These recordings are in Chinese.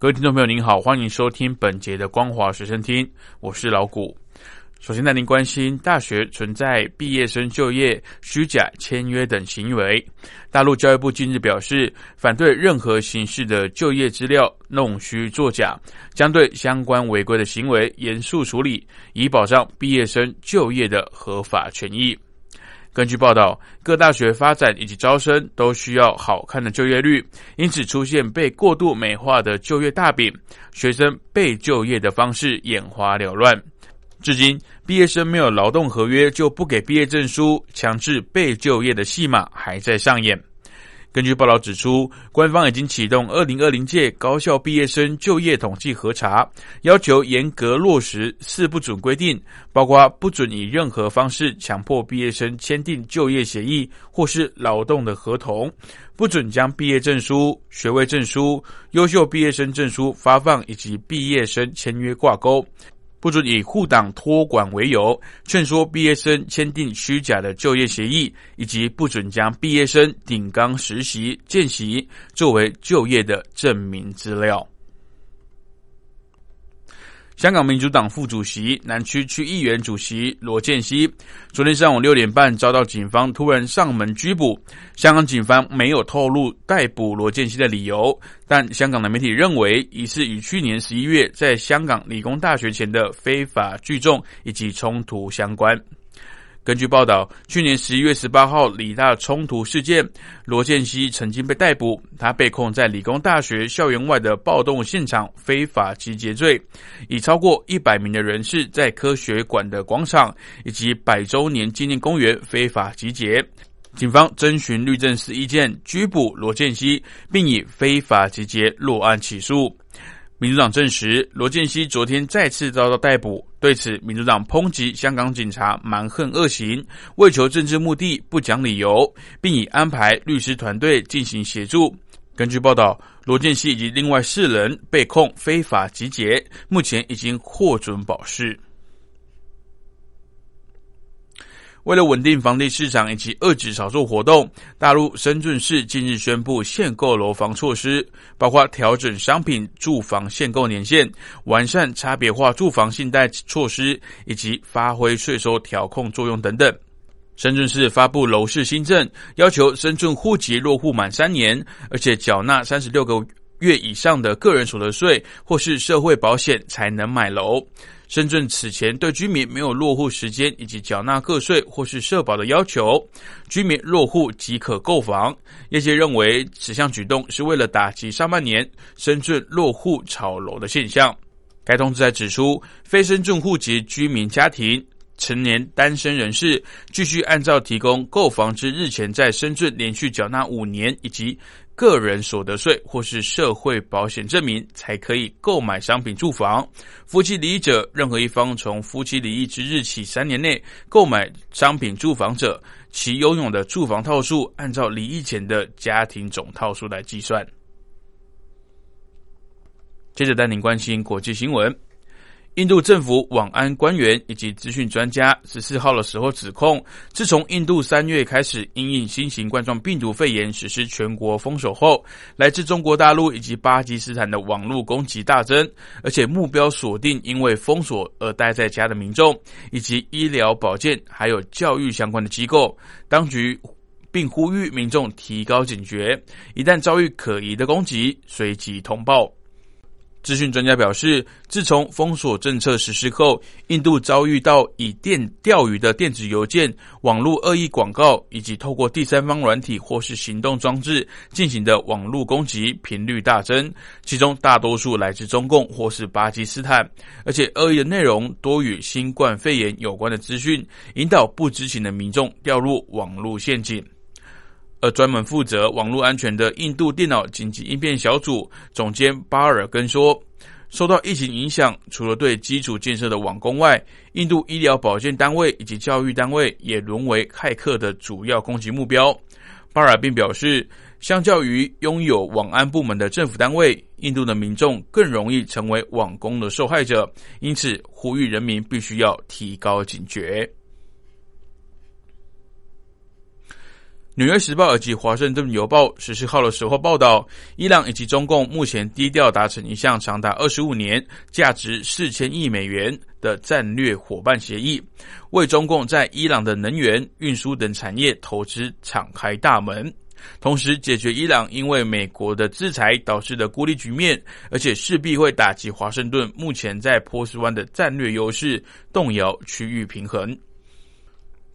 各位听众朋友，您好，欢迎收听本节的光华学生听，我是老谷。首先带您关心大学存在毕业生就业虚假签约等行为。大陆教育部近日表示，反对任何形式的就业资料弄虚作假，将对相关违规的行为严肃处理，以保障毕业生就业的合法权益。根据报道，各大学发展以及招生都需要好看的就业率，因此出现被过度美化的就业大饼，学生被就业的方式眼花缭乱。至今，毕业生没有劳动合约就不给毕业证书，强制被就业的戏码还在上演。根据报道指出，官方已经启动二零二零届高校毕业生就业统计核查，要求严格落实四不准规定，包括不准以任何方式强迫毕业生签订就业协议或是劳动的合同，不准将毕业证书、学位证书、优秀毕业生证书发放以及毕业生签约挂钩。不准以护党托管为由劝说毕业生签订虚假的就业协议，以及不准将毕业生顶岗实习、见习作为就业的证明资料。香港民主党副主席、南区区议员主席罗建熙，昨天上午六点半遭到警方突然上门拘捕。香港警方没有透露逮捕罗建熙的理由，但香港的媒体认为，疑似与去年十一月在香港理工大学前的非法聚众以及冲突相关。根据报道，去年十一月十八号理大冲突事件，罗建熙曾经被逮捕。他被控在理工大学校园外的暴动现场非法集结罪，以超过一百名的人士在科学馆的广场以及百周年纪念公园非法集结。警方征询律政司意见，拘捕罗建熙，并以非法集结落案起诉。民主党证实，罗建熙昨天再次遭到逮捕。对此，民主党抨击香港警察蛮横恶行，为求政治目的不讲理由，并已安排律师团队进行协助。根据报道，罗建熙以及另外四人被控非法集结，目前已经获准保释。为了稳定房地市场以及遏制炒作活动，大陆深圳市近日宣布限购楼房措施，包括调整商品住房限购年限、完善差别化住房信贷措施以及发挥税收调控作用等等。深圳市发布楼市新政，要求深圳户籍落户满三年，而且缴纳三十六个月以上的个人所得税或是社会保险才能买楼。深圳此前对居民没有落户时间以及缴纳个税或是社保的要求，居民落户即可购房。业界认为此项举动是为了打击上半年深圳落户炒楼的现象。该通知还指出，非深圳户籍居民家庭、成年单身人士，继续按照提供购房之日前在深圳连续缴纳五年以及。个人所得税或是社会保险证明才可以购买商品住房。夫妻离异者，任何一方从夫妻离异之日起三年内购买商品住房者，其拥有的住房套数按照离异前的家庭总套数来计算。接着带您关心国际新闻。印度政府网安官员以及资讯专家十四号的时候指控，自从印度三月开始因应新型冠状病毒肺炎实施全国封锁后，来自中国大陆以及巴基斯坦的网络攻击大增，而且目标锁定因为封锁而待在家的民众，以及医疗保健还有教育相关的机构。当局并呼吁民众提高警觉，一旦遭遇可疑的攻击，随即通报。资讯专家表示，自从封锁政策实施后，印度遭遇到以电钓鱼的电子邮件、网络恶意广告，以及透过第三方软体或是行动装置进行的网络攻击频率大增，其中大多数来自中共或是巴基斯坦，而且恶意的内容多与新冠肺炎有关的资讯，引导不知情的民众掉入网络陷阱。而专门负责网络安全的印度电脑紧急应变小组总监巴尔根说：“受到疫情影响，除了对基础建设的网攻外，印度医疗保健单位以及教育单位也沦为骇客的主要攻击目标。巴尔并表示，相较于拥有网安部门的政府单位，印度的民众更容易成为网攻的受害者，因此呼吁人民必须要提高警觉。《纽约时报》以及《华盛顿邮报》十四号的时候报道，伊朗以及中共目前低调达成一项长达二十五年、价值四千亿美元的战略伙伴协议，为中共在伊朗的能源、运输等产业投资敞开大门，同时解决伊朗因为美国的制裁导致的孤立局面，而且势必会打击华盛顿目前在波斯湾的战略优势，动摇区域平衡。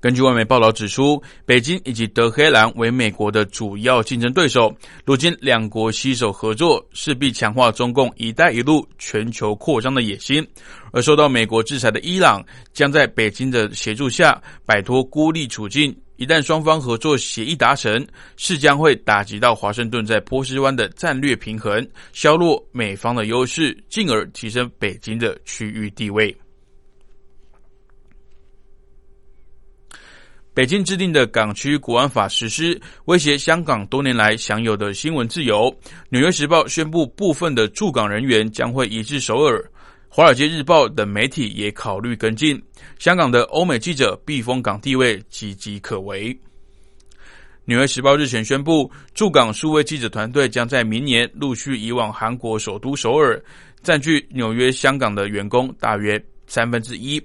根据外媒报道指出，北京以及德黑兰为美国的主要竞争对手。如今两国携手合作，势必强化中共“一带一路”全球扩张的野心。而受到美国制裁的伊朗，将在北京的协助下摆脱孤立处境。一旦双方合作协议达成，是将会打击到华盛顿在波斯湾的战略平衡，削弱美方的优势，进而提升北京的区域地位。北京制定的港区国安法实施，威胁香港多年来享有的新闻自由。纽约时报宣布，部分的驻港人员将会移至首尔。华尔街日报等媒体也考虑跟进。香港的欧美记者避风港地位岌岌可危。纽约时报日前宣布，驻港数位记者团队将在明年陆续移往韩国首都首尔，占据纽约、香港的员工大约三分之一。《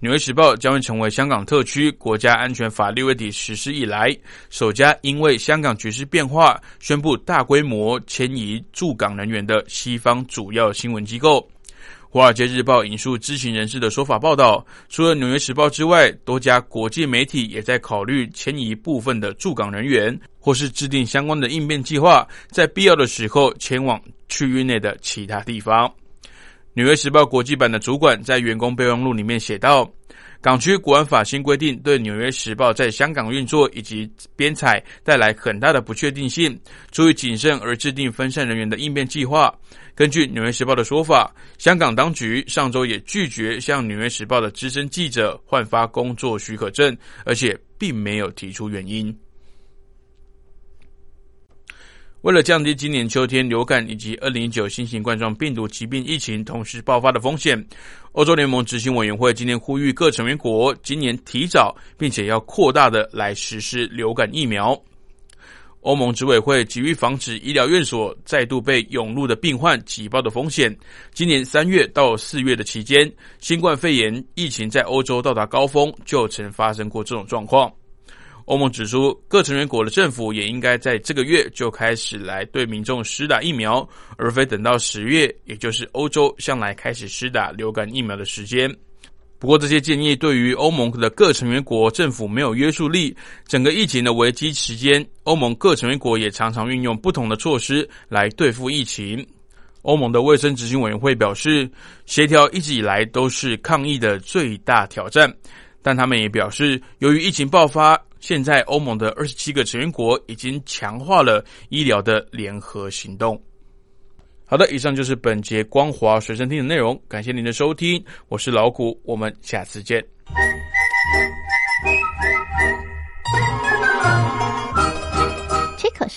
纽约时报》将会成为香港特区国家安全法六月底实施以来首家因为香港局势变化宣布大规模迁移驻港人员的西方主要新闻机构。《华尔街日报》引述知情人士的说法报道，除了《纽约时报》之外，多家国际媒体也在考虑迁移部分的驻港人员，或是制定相关的应变计划，在必要的时候前往区域内的其他地方。《纽约时报》国际版的主管在员工备忘录里面写道：“港区国安法新规定对《纽约时报》在香港运作以及编采带来很大的不确定性，出于谨慎而制定分散人员的应变计划。根据《纽约时报》的说法，香港当局上周也拒绝向《纽约时报》的资深记者换发工作许可证，而且并没有提出原因。”为了降低今年秋天流感以及二零一九新型冠状病毒疾病疫情同时爆发的风险，欧洲联盟执行委员会今天呼吁各成员国今年提早并且要扩大的来实施流感疫苗。欧盟执委会急于防止医疗院所再度被涌入的病患挤爆的风险。今年三月到四月的期间，新冠肺炎疫情在欧洲到达高峰，就曾发生过这种状况。欧盟指出，各成员国的政府也应该在这个月就开始来对民众施打疫苗，而非等到十月，也就是欧洲向来开始施打流感疫苗的时间。不过，这些建议对于欧盟的各成员国政府没有约束力。整个疫情的危机期间，欧盟各成员国也常常运用不同的措施来对付疫情。欧盟的卫生执行委员会表示，协调一直以来都是抗疫的最大挑战，但他们也表示，由于疫情爆发。现在，欧盟的二十七个成员国已经强化了医疗的联合行动。好的，以上就是本节光华随身听的内容，感谢您的收听，我是老谷，我们下次见。